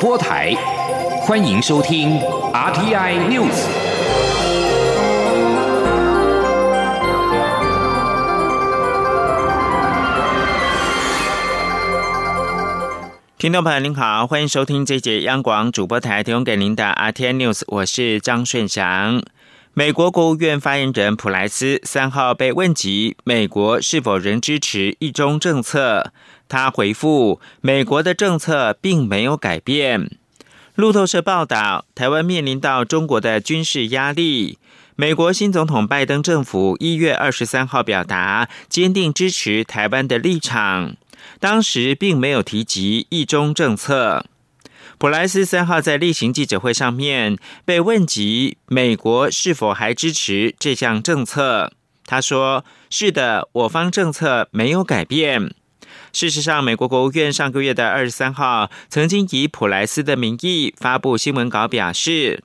播台，欢迎收听 RTI News。听众朋友您好，欢迎收听这节央广主播台提供给您的 RTI News，我是张顺祥。美国国务院发言人普莱斯三号被问及美国是否仍支持一中政策，他回复：美国的政策并没有改变。路透社报道，台湾面临到中国的军事压力，美国新总统拜登政府一月二十三号表达坚定支持台湾的立场，当时并没有提及一中政策。普莱斯三号在例行记者会上面被问及美国是否还支持这项政策，他说：“是的，我方政策没有改变。”事实上，美国国务院上个月的二十三号曾经以普莱斯的名义发布新闻稿，表示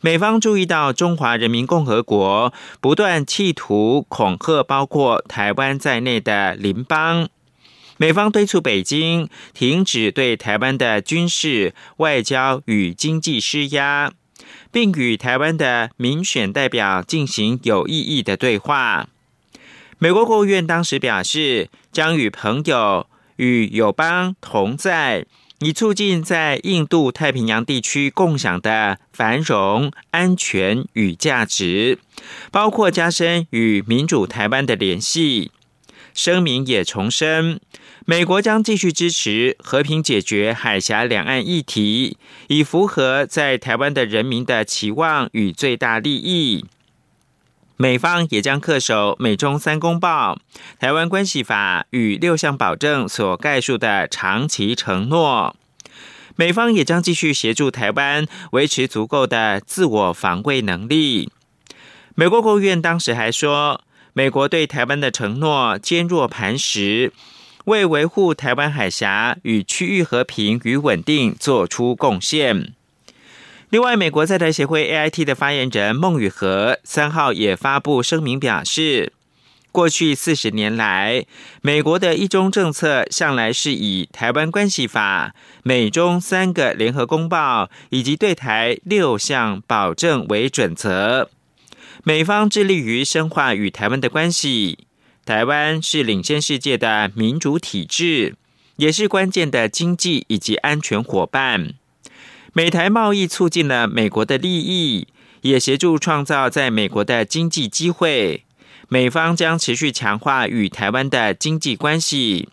美方注意到中华人民共和国不断企图恐吓包括台湾在内的邻邦。美方敦促北京停止对台湾的军事、外交与经济施压，并与台湾的民选代表进行有意义的对话。美国国务院当时表示，将与朋友与友邦同在，以促进在印度太平洋地区共享的繁荣、安全与价值，包括加深与民主台湾的联系。声明也重申。美国将继续支持和平解决海峡两岸议题，以符合在台湾的人民的期望与最大利益。美方也将恪守美中三公报、台湾关系法与六项保证所概述的长期承诺。美方也将继续协助台湾维持足够的自我防卫能力。美国国务院当时还说，美国对台湾的承诺坚若磐石。为维护台湾海峡与区域和平与稳定做出贡献。另外，美国在台协会 AIT 的发言人孟雨荷三号也发布声明表示，过去四十年来，美国的一中政策向来是以《台湾关系法》、美中三个联合公报以及对台六项保证为准则。美方致力于深化与台湾的关系。台湾是领先世界的民主体制，也是关键的经济以及安全伙伴。美台贸易促进了美国的利益，也协助创造在美国的经济机会。美方将持续强化与台湾的经济关系。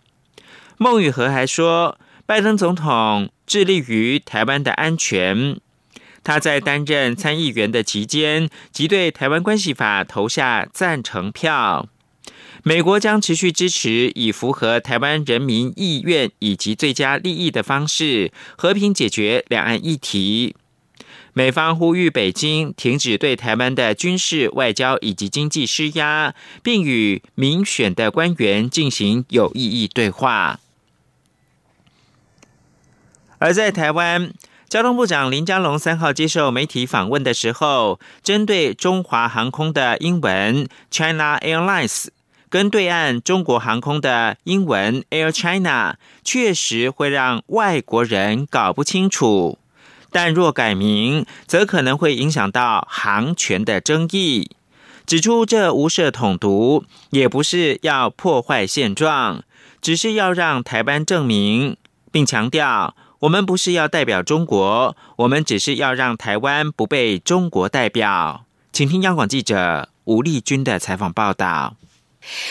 孟宇和还说，拜登总统致力于台湾的安全。他在担任参议员的期间，即对台湾关系法投下赞成票。美国将持续支持以符合台湾人民意愿以及最佳利益的方式和平解决两岸议题。美方呼吁北京停止对台湾的军事、外交以及经济施压，并与民选的官员进行有意义对话。而在台湾，交通部长林佳龙三号接受媒体访问的时候，针对中华航空的英文 China Airlines。跟对岸中国航空的英文 Air China 确实会让外国人搞不清楚，但若改名，则可能会影响到航权的争议。指出这无涉统独，也不是要破坏现状，只是要让台湾证明，并强调我们不是要代表中国，我们只是要让台湾不被中国代表。请听央广记者吴丽君的采访报道。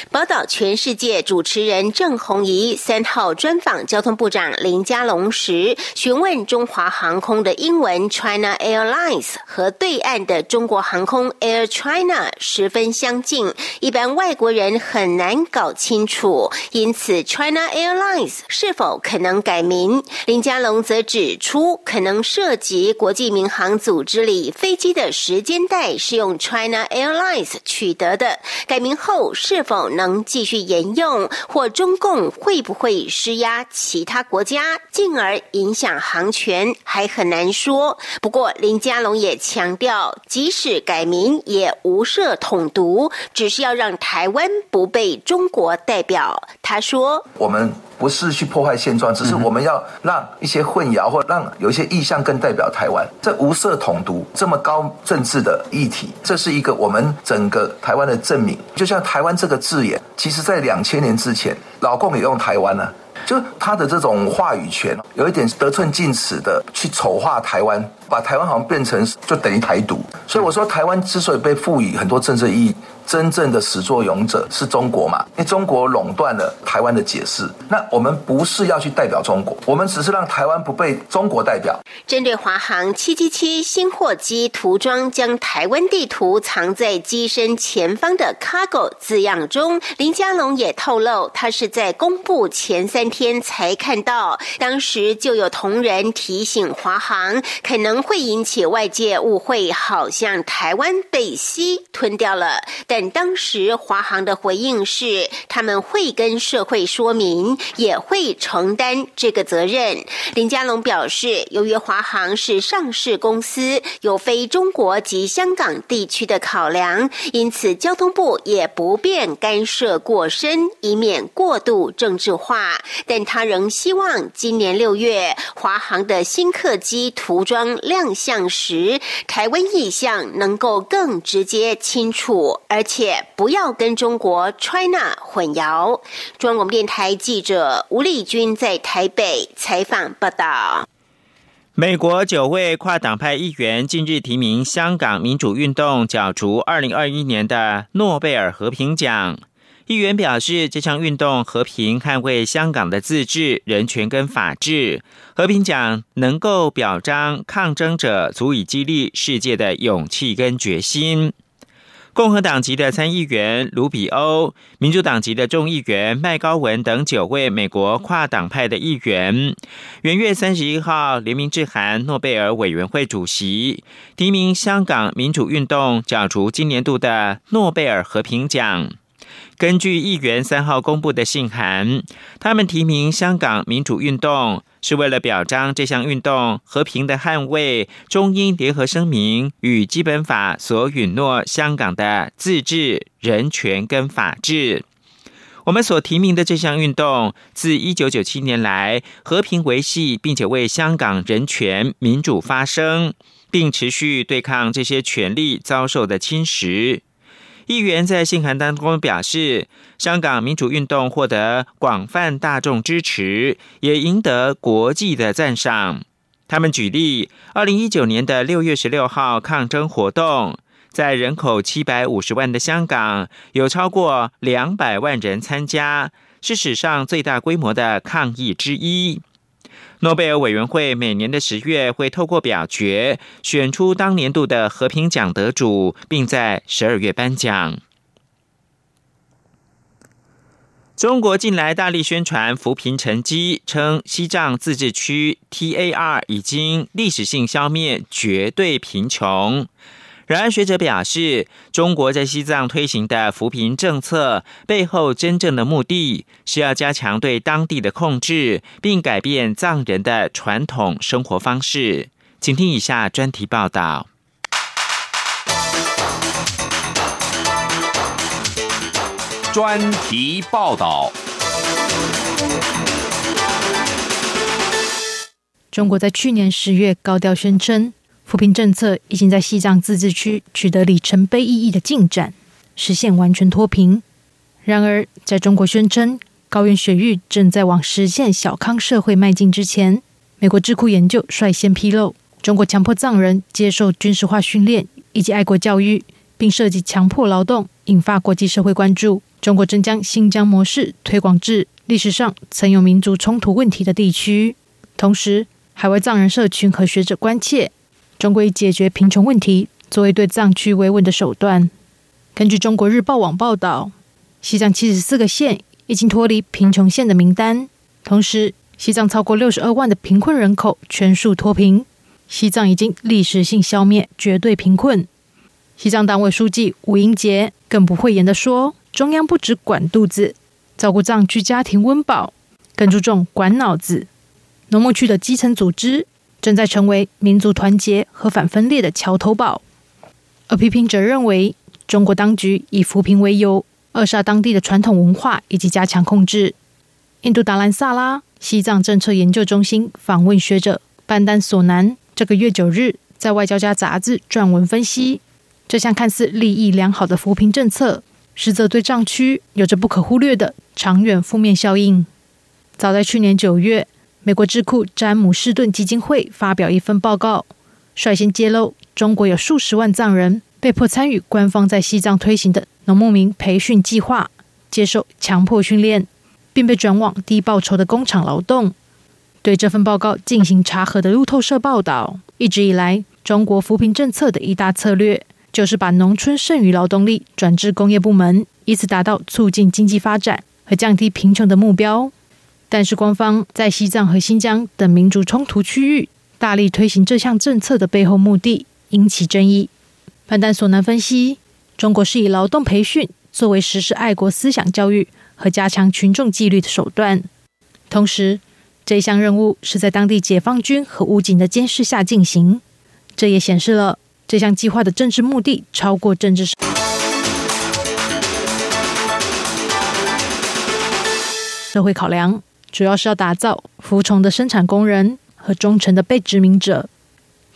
宝岛全世界主持人郑红怡三号专访交通部长林佳龙时，询问中华航空的英文 China Airlines 和对岸的中国航空 Air China 十分相近，一般外国人很难搞清楚，因此 China Airlines 是否可能改名？林佳龙则指出，可能涉及国际民航组织里飞机的时间带是用 China Airlines 取得的，改名后是。是否能继续沿用，或中共会不会施压其他国家，进而影响航权，还很难说。不过林佳龙也强调，即使改名，也无涉统独，只是要让台湾不被中国代表。他说：“我们不是去破坏现状，只是我们要让一些混淆或让有一些意向更代表台湾。这无色统独这么高政治的议题，这是一个我们整个台湾的证明。就像台湾这个字眼，其实在两千年之前，老共也用台湾呢。就他的这种话语权，有一点得寸进尺的去丑化台湾，把台湾好像变成就等于台独。所以我说，台湾之所以被赋予很多政治意义。真正的始作俑者是中国嘛？因为中国垄断了台湾的解释。那我们不是要去代表中国，我们只是让台湾不被中国代表。针对华航七七七新货机涂装将台湾地图藏在机身前方的 cargo 字样中，林佳龙也透露，他是在公布前三天才看到，当时就有同仁提醒华航，可能会引起外界误会，好像台湾被西吞掉了，但。当时华航的回应是，他们会跟社会说明，也会承担这个责任。林佳龙表示，由于华航是上市公司，有非中国及香港地区的考量，因此交通部也不便干涉过深，以免过度政治化。但他仍希望今年六月华航的新客机涂装亮相时，台湾意向能够更直接清楚，而。且不要跟中国 China 混淆。中央广播电台记者吴丽君在台北采访报道。美国九位跨党派议员近日提名香港民主运动角逐二零二一年的诺贝尔和平奖。议员表示，这项运动和平捍卫香港的自治、人权跟法治。和平奖能够表彰抗争者，足以激励世界的勇气跟决心。共和党籍的参议员卢比欧、民主党籍的众议员麦高文等九位美国跨党派的议员，元月三十一号联名致函诺贝尔委员会主席，提名香港民主运动角逐今年度的诺贝尔和平奖。根据议员三号公布的信函，他们提名香港民主运动。是为了表彰这项运动和平的捍卫中英联合声明与基本法所允诺香港的自治、人权跟法治。我们所提名的这项运动，自一九九七年来和平维系，并且为香港人权民主发声，并持续对抗这些权利遭受的侵蚀。议员在信函当中表示，香港民主运动获得广泛大众支持，也赢得国际的赞赏。他们举例，二零一九年的六月十六号抗争活动，在人口七百五十万的香港，有超过两百万人参加，是史上最大规模的抗议之一。诺贝尔委员会每年的十月会透过表决选出当年度的和平奖得主，并在十二月颁奖。中国近来大力宣传扶贫成绩，称西藏自治区 TAR 已经历史性消灭绝对贫穷。然而，学者表示，中国在西藏推行的扶贫政策背后，真正的目的是要加强对当地的控制，并改变藏人的传统生活方式。请听以下专题报道。专题报道。中国在去年十月高调宣称。扶贫政策已经在西藏自治区取得里程碑意义的进展，实现完全脱贫。然而，在中国宣称高原雪域正在往实现小康社会迈进之前，美国智库研究率先披露，中国强迫藏人接受军事化训练以及爱国教育，并涉及强迫劳动，引发国际社会关注。中国正将新疆模式推广至历史上曾有民族冲突问题的地区。同时，海外藏人社群和学者关切。终归解决贫穷问题作为对藏区维稳的手段。根据《中国日报》网报道，西藏七十四个县已经脱离贫穷县的名单，同时西藏超过六十二万的贫困人口全数脱贫。西藏已经历史性消灭绝对贫困。西藏党委书记吴英杰更不讳言地说：“中央不只管肚子，照顾藏区家庭温饱，更注重管脑子。”农牧区的基层组织。正在成为民族团结和反分裂的桥头堡，而批评者认为，中国当局以扶贫为由，扼杀当地的传统文化以及加强控制。印度达兰萨拉西藏政策研究中心访问学者班丹索南，这个月九日在外交家杂志撰文分析，这项看似利益良好的扶贫政策，实则对藏区有着不可忽略的长远负面效应。早在去年九月，美国智库詹姆士顿基金会发表一份报告，率先揭露中国有数十万藏人被迫参与官方在西藏推行的农牧民培训计划，接受强迫训练，并被转往低报酬的工厂劳动。对这份报告进行查核的路透社报道，一直以来，中国扶贫政策的一大策略就是把农村剩余劳动力转至工业部门，以此达到促进经济发展和降低贫穷的目标。但是，官方在西藏和新疆等民族冲突区域大力推行这项政策的背后目的引起争议。潘丹索南分析，中国是以劳动培训作为实施爱国思想教育和加强群众纪律的手段，同时。这项任务是在当地解放军和武警的监视下进行，这也显示了这项计划的政治目的超过政治社会考量，主要是要打造服从的生产工人和忠诚的被殖民者。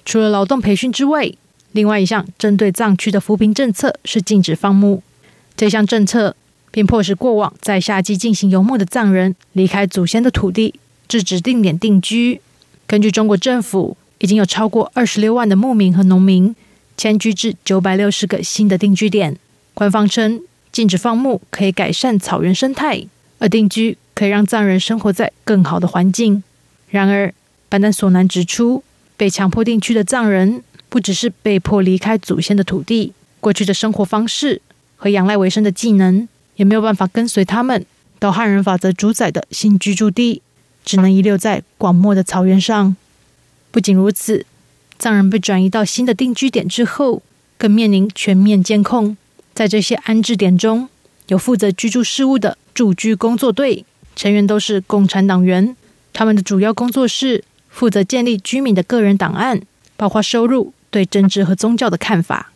除了劳动培训之外，另外一项针对藏区的扶贫政策是禁止放牧。这项政策并迫使过往在夏季进行游牧的藏人离开祖先的土地。至指定点定居。根据中国政府，已经有超过二十六万的牧民和农民迁居至九百六十个新的定居点。官方称，禁止放牧可以改善草原生态，而定居可以让藏人生活在更好的环境。然而，班丹索南指出，被强迫定居的藏人不只是被迫离开祖先的土地，过去的生活方式和仰赖为生的技能也没有办法跟随他们到汉人法则主宰的新居住地。只能遗留在广袤的草原上。不仅如此，藏人被转移到新的定居点之后，更面临全面监控。在这些安置点中，有负责居住事务的驻居工作队成员都是共产党员，他们的主要工作是负责建立居民的个人档案，包括收入、对政治和宗教的看法。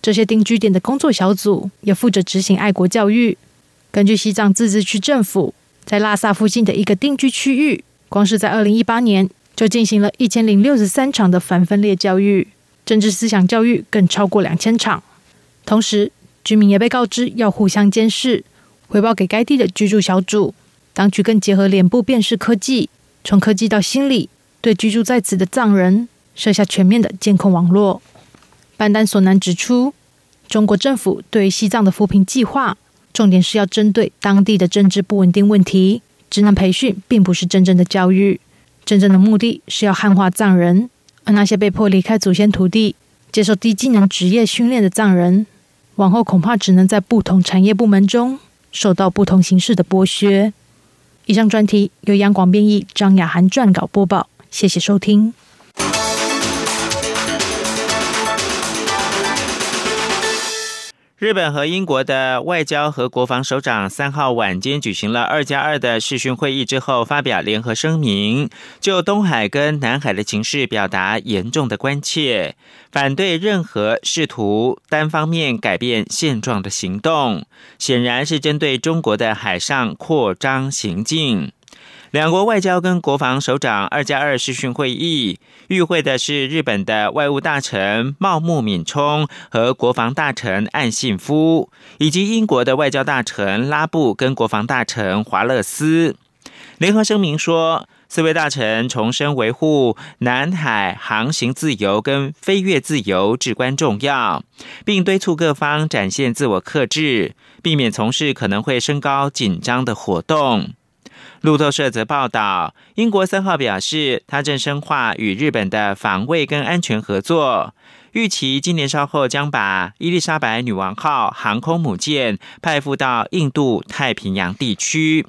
这些定居点的工作小组也负责执行爱国教育。根据西藏自治区政府。在拉萨附近的一个定居区域，光是在二零一八年就进行了一千零六十三场的反分裂教育，政治思想教育更超过两千场。同时，居民也被告知要互相监视，回报给该地的居住小组。当局更结合脸部辨识科技，从科技到心理，对居住在此的藏人设下全面的监控网络。班丹索南指出，中国政府对西藏的扶贫计划。重点是要针对当地的政治不稳定问题。职能培训并不是真正的教育，真正的目的是要汉化藏人。而那些被迫离开祖先土地、接受低技能职业训练的藏人，往后恐怕只能在不同产业部门中受到不同形式的剥削。以上专题由央广编译，张雅涵撰稿播报。谢谢收听。日本和英国的外交和国防首长三号晚间举行了二加二的视讯会议之后，发表联合声明，就东海跟南海的情势表达严重的关切，反对任何试图单方面改变现状的行动，显然是针对中国的海上扩张行径。两国外交跟国防首长二加二视讯会议，与会的是日本的外务大臣茂木敏充和国防大臣岸信夫，以及英国的外交大臣拉布跟国防大臣华勒斯。联合声明说，四位大臣重申维护南海航行自由跟飞越自由至关重要，并敦促各方展现自我克制，避免从事可能会升高紧张的活动。路透社则报道，英国三号表示，他正深化与日本的防卫跟安全合作，预期今年稍后将把伊丽莎白女王号航空母舰派赴到印度太平洋地区。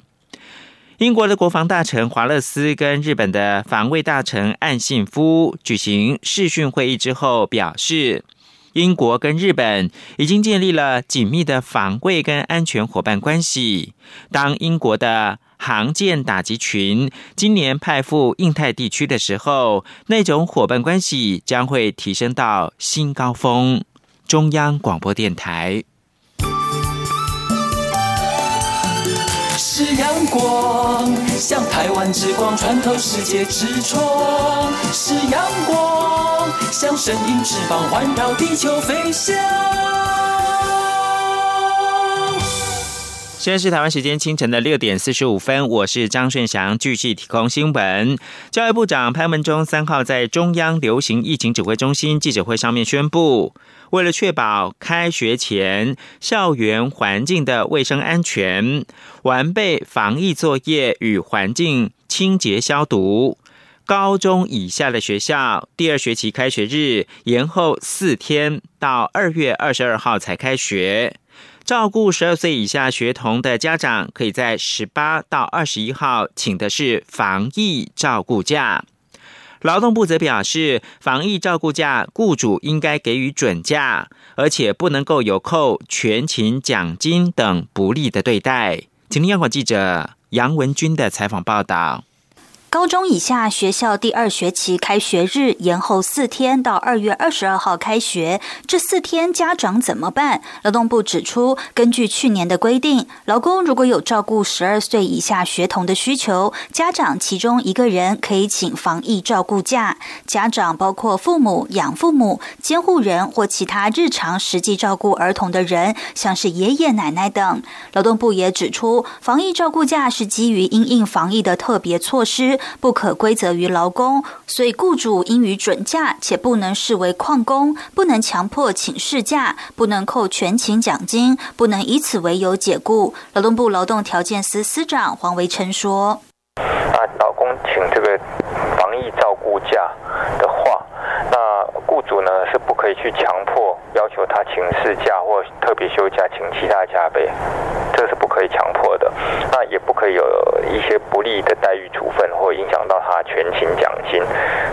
英国的国防大臣华勒斯跟日本的防卫大臣岸信夫举行视讯会议之后表示，英国跟日本已经建立了紧密的防卫跟安全伙伴关系。当英国的航舰打击群今年派赴印太地区的时候，那种伙伴关系将会提升到新高峰。中央广播电台。是阳光，像台湾之光穿透世界之窗；是阳光，像神鹰翅膀环绕地球飞翔。现在是台湾时间清晨的六点四十五分，我是张顺祥，继续提供新闻。教育部长潘文忠三号在中央流行疫情指挥中心记者会上面宣布，为了确保开学前校园环境的卫生安全，完备防疫作业与环境清洁消毒，高中以下的学校第二学期开学日延后四天，到二月二十二号才开学。照顾十二岁以下学童的家长，可以在十八到二十一号请的是防疫照顾假。劳动部则表示，防疫照顾假雇主应该给予准假，而且不能够有扣全勤奖金等不利的对待。请听央广记者杨文军的采访报道。高中以下学校第二学期开学日延后四天，到二月二十二号开学。这四天家长怎么办？劳动部指出，根据去年的规定，劳工如果有照顾十二岁以下学童的需求，家长其中一个人可以请防疫照顾假。家长包括父母、养父母、监护人或其他日常实际照顾儿童的人，像是爷爷奶奶等。劳动部也指出，防疫照顾假是基于因应防疫的特别措施。不可归责于劳工，所以雇主应予准假，且不能视为旷工，不能强迫请事假，不能扣全勤奖金，不能以此为由解雇。劳动部劳动条件司司长黄维琛说：“啊，老公请这个防疫照顾假的话，那雇主呢是不可以去强迫要求他请事假或特别休假，请其他假呗。”这是不可以强迫的，那也不可以有一些不利的待遇处分，或影响到他全勤奖金。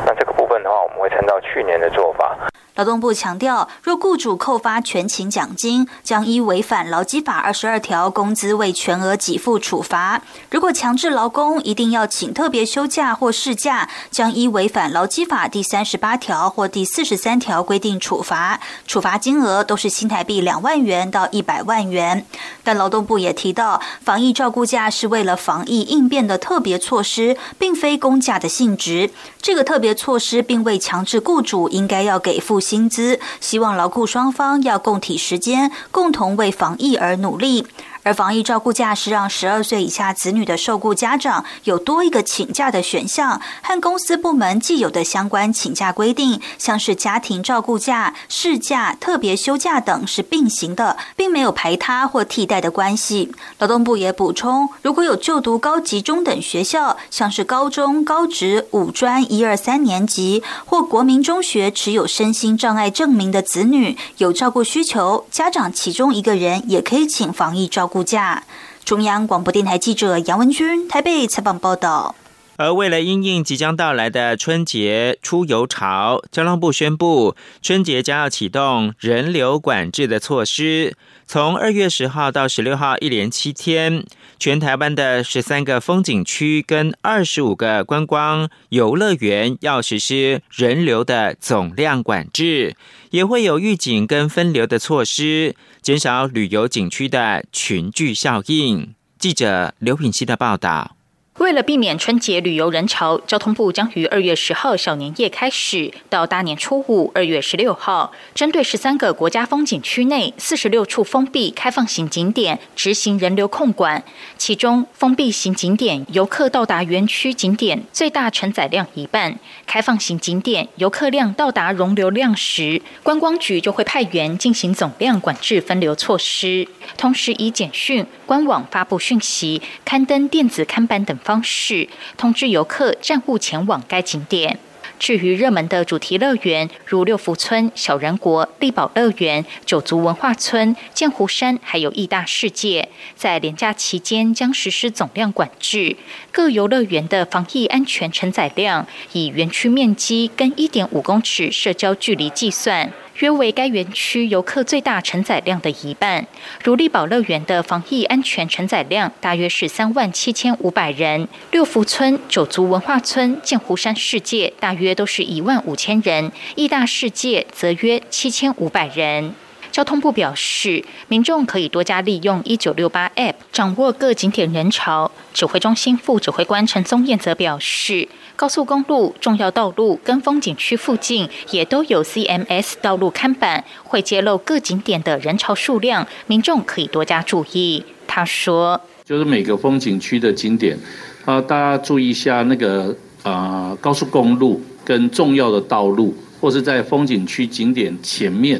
那这个部分的话，我们会参照去年的做法。劳动部强调，若雇主扣发全勤奖金，将依违反劳基法二十二条工资未全额给付处罚；如果强制劳工一定要请特别休假或事假，将依违反劳基法第三十八条或第四十三条规定处罚，处罚金额都是新台币两万元到一百万元。但劳动部也提到，防疫照顾假是为了防疫应变的特别措施，并非公假的性质。这个特别措施并未强制雇主应该要给付。薪资，希望劳雇双方要共体时间，共同为防疫而努力。而防疫照顾假是让十二岁以下子女的受雇家长有多一个请假的选项，和公司部门既有的相关请假规定，像是家庭照顾假、事假、特别休假等是并行的，并没有排他或替代的关系。劳动部也补充，如果有就读高级中等学校，像是高中、高职、五专一二三年级或国民中学持有身心障碍证明的子女有照顾需求，家长其中一个人也可以请防疫照顾。度假。中央广播电台记者杨文君台北采访报道。而为了应应即将到来的春节出游潮，交通部宣布，春节将要启动人流管制的措施。从二月十号到十六号，一连七天，全台湾的十三个风景区跟二十五个观光游乐园要实施人流的总量管制，也会有预警跟分流的措施，减少旅游景区的群聚效应。记者刘品希的报道。为了避免春节旅游人潮，交通部将于二月十号小年夜开始，到大年初五二月十六号，针对十三个国家风景区内四十六处封闭开放型景点执行人流控管。其中，封闭型景点游客到达园区景点最大承载量一半；开放型景点游客量到达容流量时，观光局就会派员进行总量管制分流措施，同时以简讯、官网发布讯息、刊登电子看板等。方式通知游客暂勿前往该景点。至于热门的主题乐园，如六福村、小人国、力宝乐园、九族文化村、剑湖山，还有义大世界，在连假期间将实施总量管制。各游乐园的防疫安全承载量，以园区面积跟一点五公尺社交距离计算。约为该园区游客最大承载量的一半。如力宝乐园的防疫安全承载量大约是三万七千五百人，六福村、九族文化村、剑湖山世界大约都是一万五千人，义大世界则约七千五百人。交通部表示，民众可以多加利用一九六八 App 掌握各景点人潮。指挥中心副指挥官陈宗彦则表示，高速公路、重要道路跟风景区附近也都有 CMS 道路看板，会揭露各景点的人潮数量，民众可以多加注意。他说：“就是每个风景区的景点，啊，大家注意一下那个啊，高速公路跟重要的道路，或是在风景区景点前面。”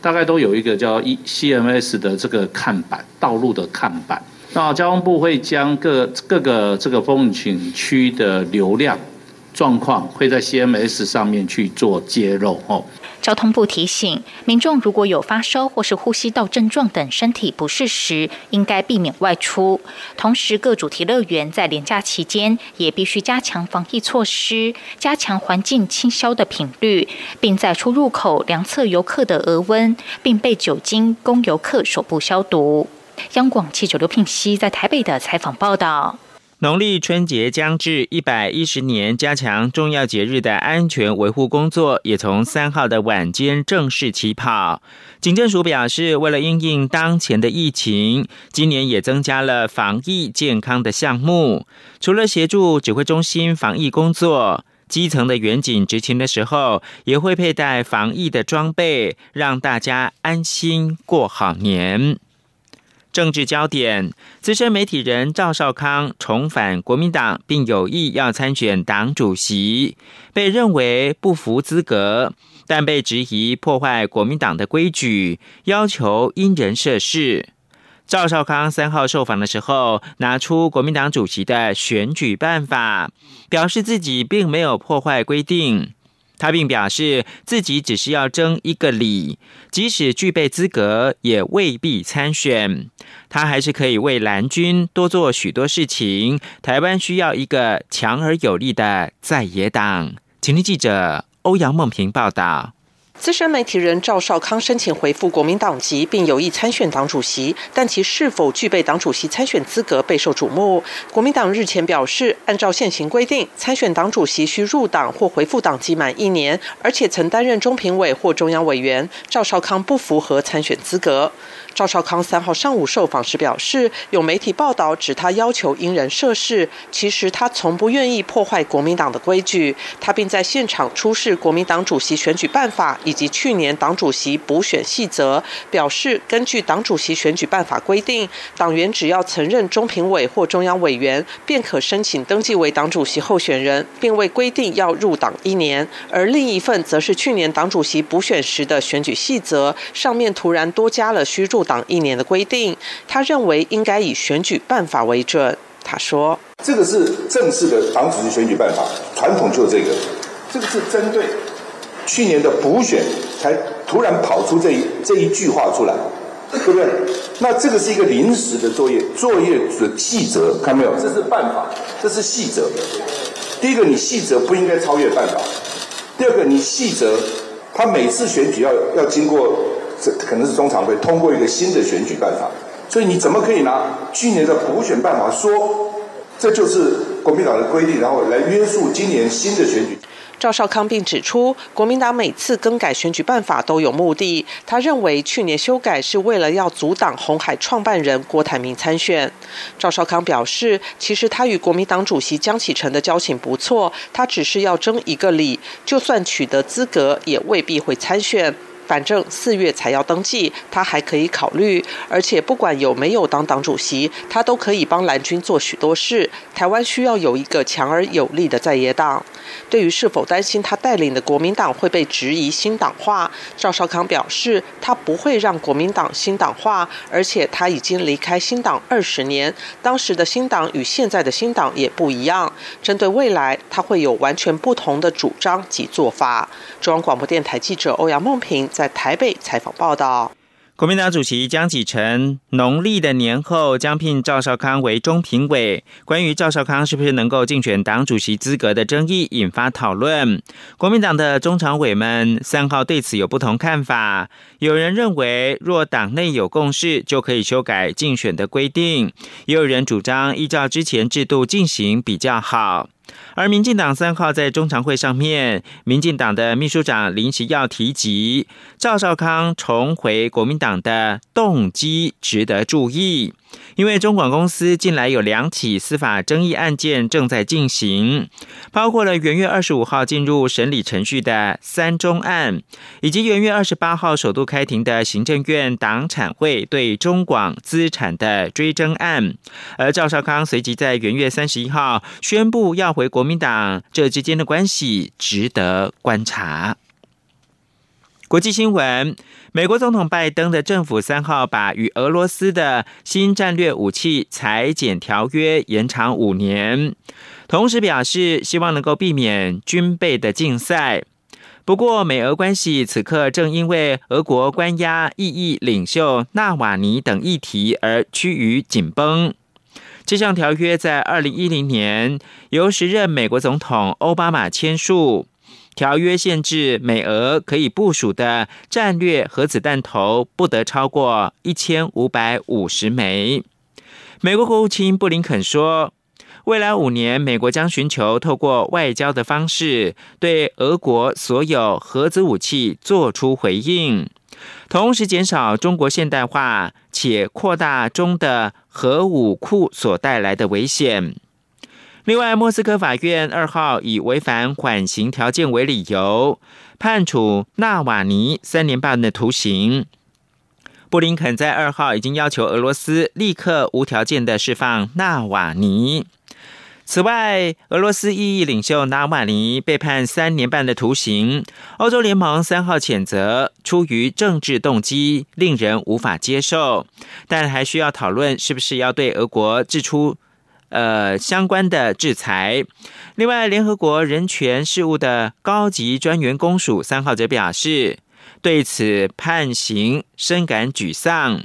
大概都有一个叫一 CMS 的这个看板，道路的看板。那交通部会将各各个这个风景区的流量。状况会在 CMS 上面去做揭露哦。交通部提醒民众，如果有发烧或是呼吸道症状等身体不适时，应该避免外出。同时，各主题乐园在连假期间也必须加强防疫措施，加强环境清消的频率，并在出入口量测游客的额温，并备酒精供游客手部消毒。央广记者刘聘熙在台北的采访报道。农历春节将至，一百一十年加强重要节日的安全维护工作，也从三号的晚间正式起跑。警政署表示，为了应应当前的疫情，今年也增加了防疫健康的项目。除了协助指挥中心防疫工作，基层的远警执勤的时候，也会佩戴防疫的装备，让大家安心过好年。政治焦点：资深媒体人赵少康重返国民党，并有意要参选党主席，被认为不符资格，但被质疑破坏国民党的规矩，要求因人设事。赵少康三号受访的时候，拿出国民党主席的选举办法，表示自己并没有破坏规定。他并表示，自己只是要争一个理，即使具备资格，也未必参选。他还是可以为蓝军多做许多事情。台湾需要一个强而有力的在野党。请听记者欧阳梦平报道。资深媒体人赵少康申请回复国民党籍，并有意参选党主席，但其是否具备党主席参选资格备受瞩目。国民党日前表示，按照现行规定，参选党主席需入党或回复党籍满一年，而且曾担任中评委或中央委员。赵少康不符合参选资格。赵少康三号上午受访时表示，有媒体报道指他要求因人设事，其实他从不愿意破坏国民党的规矩。他并在现场出示国民党主席选举办法以及去年党主席补选细则，表示根据党主席选举办法规定，党员只要曾任中评委或中央委员，便可申请登记为党主席候选人，并未规定要入党一年。而另一份则是去年党主席补选时的选举细则，上面突然多加了虚入。党一年的规定，他认为应该以选举办法为准。他说：“这个是正式的党主席选举办法，传统就是这个。这个是针对去年的补选才突然跑出这一这一句话出来，对不对？那这个是一个临时的作业，作业的细则看到没有？这是办法，这是细则。第一个，你细则不应该超越办法；第二个，你细则他每次选举要要经过。”这可能是中常会通过一个新的选举办法，所以你怎么可以拿去年的补选办法说这就是国民党的规定，然后来约束今年新的选举？赵少康并指出，国民党每次更改选举办法都有目的。他认为去年修改是为了要阻挡红海创办人郭台铭参选。赵少康表示，其实他与国民党主席江启臣的交情不错，他只是要争一个理，就算取得资格，也未必会参选。反正四月才要登记，他还可以考虑。而且不管有没有当党主席，他都可以帮蓝军做许多事。台湾需要有一个强而有力的在野党。对于是否担心他带领的国民党会被质疑新党化，赵少康表示，他不会让国民党新党化，而且他已经离开新党二十年，当时的新党与现在的新党也不一样。针对未来，他会有完全不同的主张及做法。中央广播电台记者欧阳梦平在台北采访报道。国民党主席江启臣农历的年后将聘赵少康为中评委。关于赵少康是不是能够竞选党主席资格的争议引发讨论。国民党的中常委们三号对此有不同看法。有人认为，若党内有共识，就可以修改竞选的规定；也有人主张依照之前制度进行比较好。而民进党三号在中常会上面，民进党的秘书长林奇耀提及赵少康重回国民党的动机值得注意。因为中广公司近来有两起司法争议案件正在进行，包括了元月二十五号进入审理程序的三中案，以及元月二十八号首度开庭的行政院党产会对中广资产的追征案。而赵少康随即在元月三十一号宣布要回国民党，这之间的关系值得观察。国际新闻。美国总统拜登的政府三号把与俄罗斯的新战略武器裁减条约延长五年，同时表示希望能够避免军备的竞赛。不过，美俄关系此刻正因为俄国关押异议领袖纳瓦尼等议题而趋于紧绷。这项条约在二零一零年由时任美国总统奥巴马签署。条约限制美俄可以部署的战略核子弹头不得超过一千五百五十枚。美国国务卿布林肯说，未来五年，美国将寻求透过外交的方式对俄国所有核子武器做出回应，同时减少中国现代化且扩大中的核武库所带来的危险。另外，莫斯科法院二号以违反缓刑条件为理由，判处纳瓦尼三年半的徒刑。布林肯在二号已经要求俄罗斯立刻无条件的释放纳瓦尼。此外，俄罗斯异议领袖纳瓦尼被判三年半的徒刑。欧洲联盟三号谴责出于政治动机，令人无法接受，但还需要讨论是不是要对俄国制出。呃，相关的制裁。另外，联合国人权事务的高级专员公署三号则表示，对此判刑深感沮丧。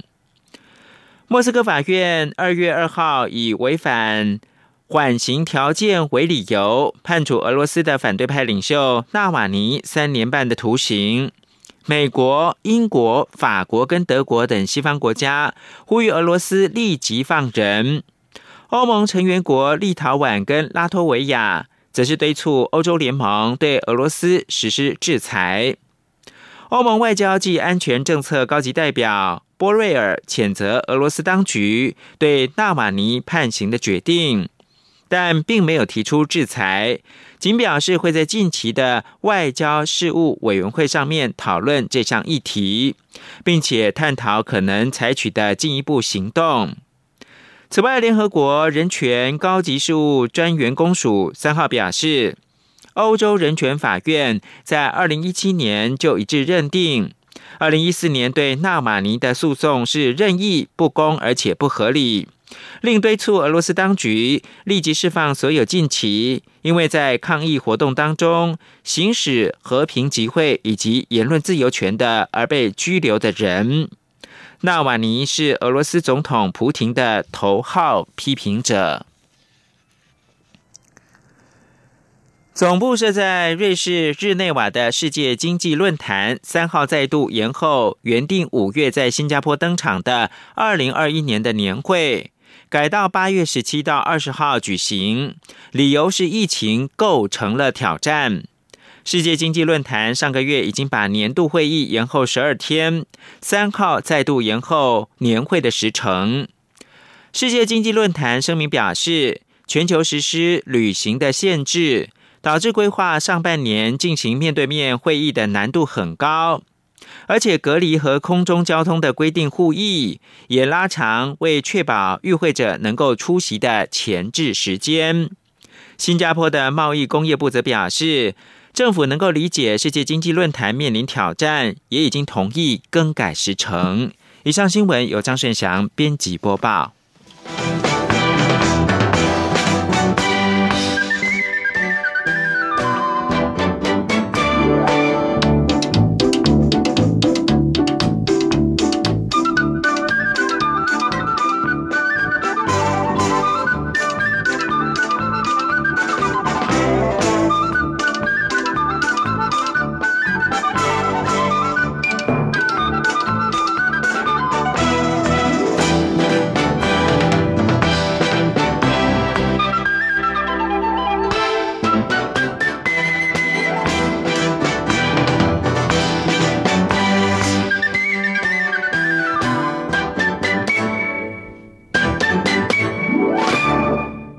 莫斯科法院二月二号以违反缓刑条件为理由，判处俄罗斯的反对派领袖纳瓦尼三年半的徒刑。美国、英国、法国跟德国等西方国家呼吁俄罗斯立即放人。欧盟成员国立陶宛跟拉脱维亚则是敦促欧洲联盟对俄罗斯实施制裁。欧盟外交及安全政策高级代表波瑞尔谴责俄罗斯当局对纳瓦尼判刑的决定，但并没有提出制裁，仅表示会在近期的外交事务委员会上面讨论这项议题，并且探讨可能采取的进一步行动。此外，联合国人权高级事务专员公署三号表示，欧洲人权法院在二零一七年就一致认定，二零一四年对纳马尼的诉讼是任意、不公而且不合理，另敦促俄罗斯当局立即释放所有近期因为在抗议活动当中行使和平集会以及言论自由权的而被拘留的人。纳瓦尼是俄罗斯总统普廷的头号批评者。总部设在瑞士日内瓦的世界经济论坛三号再度延后，原定五月在新加坡登场的二零二一年的年会，改到八月十七到二十号举行，理由是疫情构成了挑战。世界经济论坛上个月已经把年度会议延后十二天，三号再度延后年会的时程。世界经济论坛声明表示，全球实施旅行的限制，导致规划上半年进行面对面会议的难度很高，而且隔离和空中交通的规定互议也拉长，为确保与会者能够出席的前置时间。新加坡的贸易工业部则表示。政府能够理解世界经济论坛面临挑战，也已经同意更改时程。以上新闻由张顺祥编辑播报。